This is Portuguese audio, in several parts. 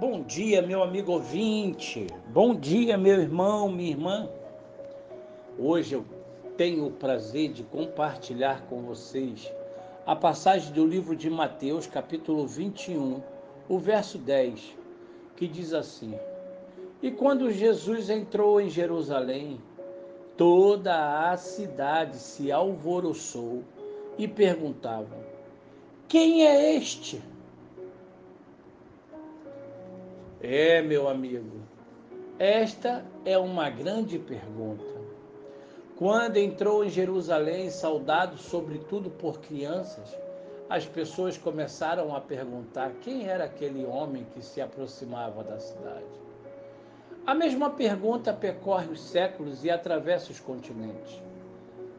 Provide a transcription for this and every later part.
Bom dia, meu amigo ouvinte. Bom dia, meu irmão, minha irmã. Hoje eu tenho o prazer de compartilhar com vocês a passagem do livro de Mateus, capítulo 21, o verso 10, que diz assim: E quando Jesus entrou em Jerusalém, toda a cidade se alvoroçou e perguntavam: Quem é este? É, meu amigo, esta é uma grande pergunta. Quando entrou em Jerusalém, saudado sobretudo por crianças, as pessoas começaram a perguntar quem era aquele homem que se aproximava da cidade. A mesma pergunta percorre os séculos e atravessa os continentes.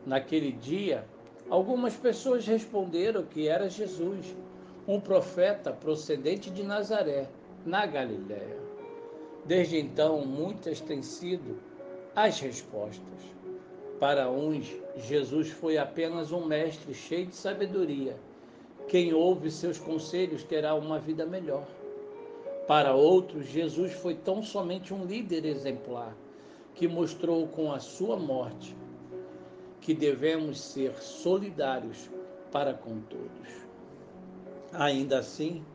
Naquele dia, algumas pessoas responderam que era Jesus, um profeta procedente de Nazaré na Galiléia. Desde então, muitas têm sido as respostas. Para uns, Jesus foi apenas um mestre cheio de sabedoria. Quem ouve seus conselhos terá uma vida melhor. Para outros, Jesus foi tão somente um líder exemplar que mostrou com a sua morte que devemos ser solidários para com todos. Ainda assim,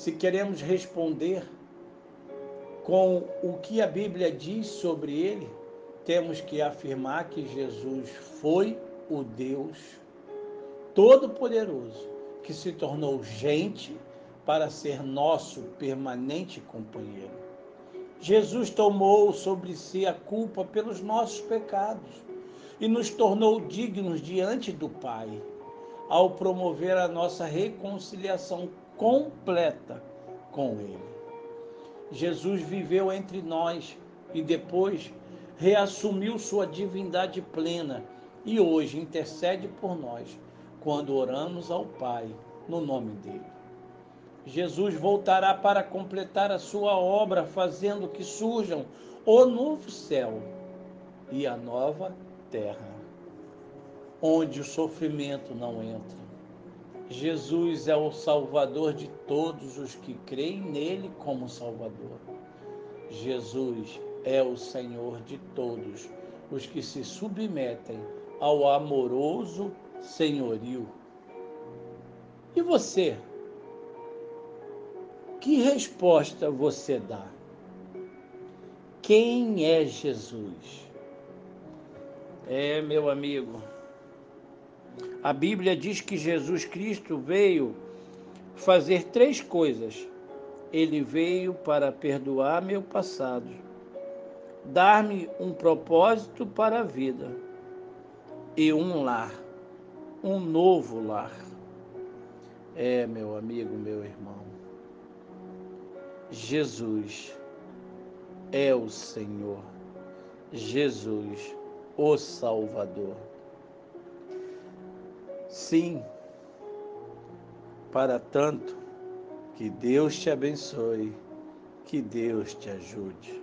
se queremos responder com o que a Bíblia diz sobre ele, temos que afirmar que Jesus foi o Deus Todo-Poderoso que se tornou gente para ser nosso permanente companheiro. Jesus tomou sobre si a culpa pelos nossos pecados e nos tornou dignos diante do Pai, ao promover a nossa reconciliação completa com Ele. Jesus viveu entre nós e depois reassumiu sua divindade plena e hoje intercede por nós quando oramos ao Pai no nome dele. Jesus voltará para completar a sua obra, fazendo que surjam o novo céu e a nova terra, onde o sofrimento não entra Jesus é o Salvador de todos os que creem nele como Salvador. Jesus é o Senhor de todos os que se submetem ao amoroso senhorio. E você? Que resposta você dá? Quem é Jesus? É, meu amigo, a Bíblia diz que Jesus Cristo veio fazer três coisas. Ele veio para perdoar meu passado, dar-me um propósito para a vida e um lar, um novo lar. É, meu amigo, meu irmão, Jesus é o Senhor, Jesus, o Salvador. Sim, para tanto, que Deus te abençoe, que Deus te ajude.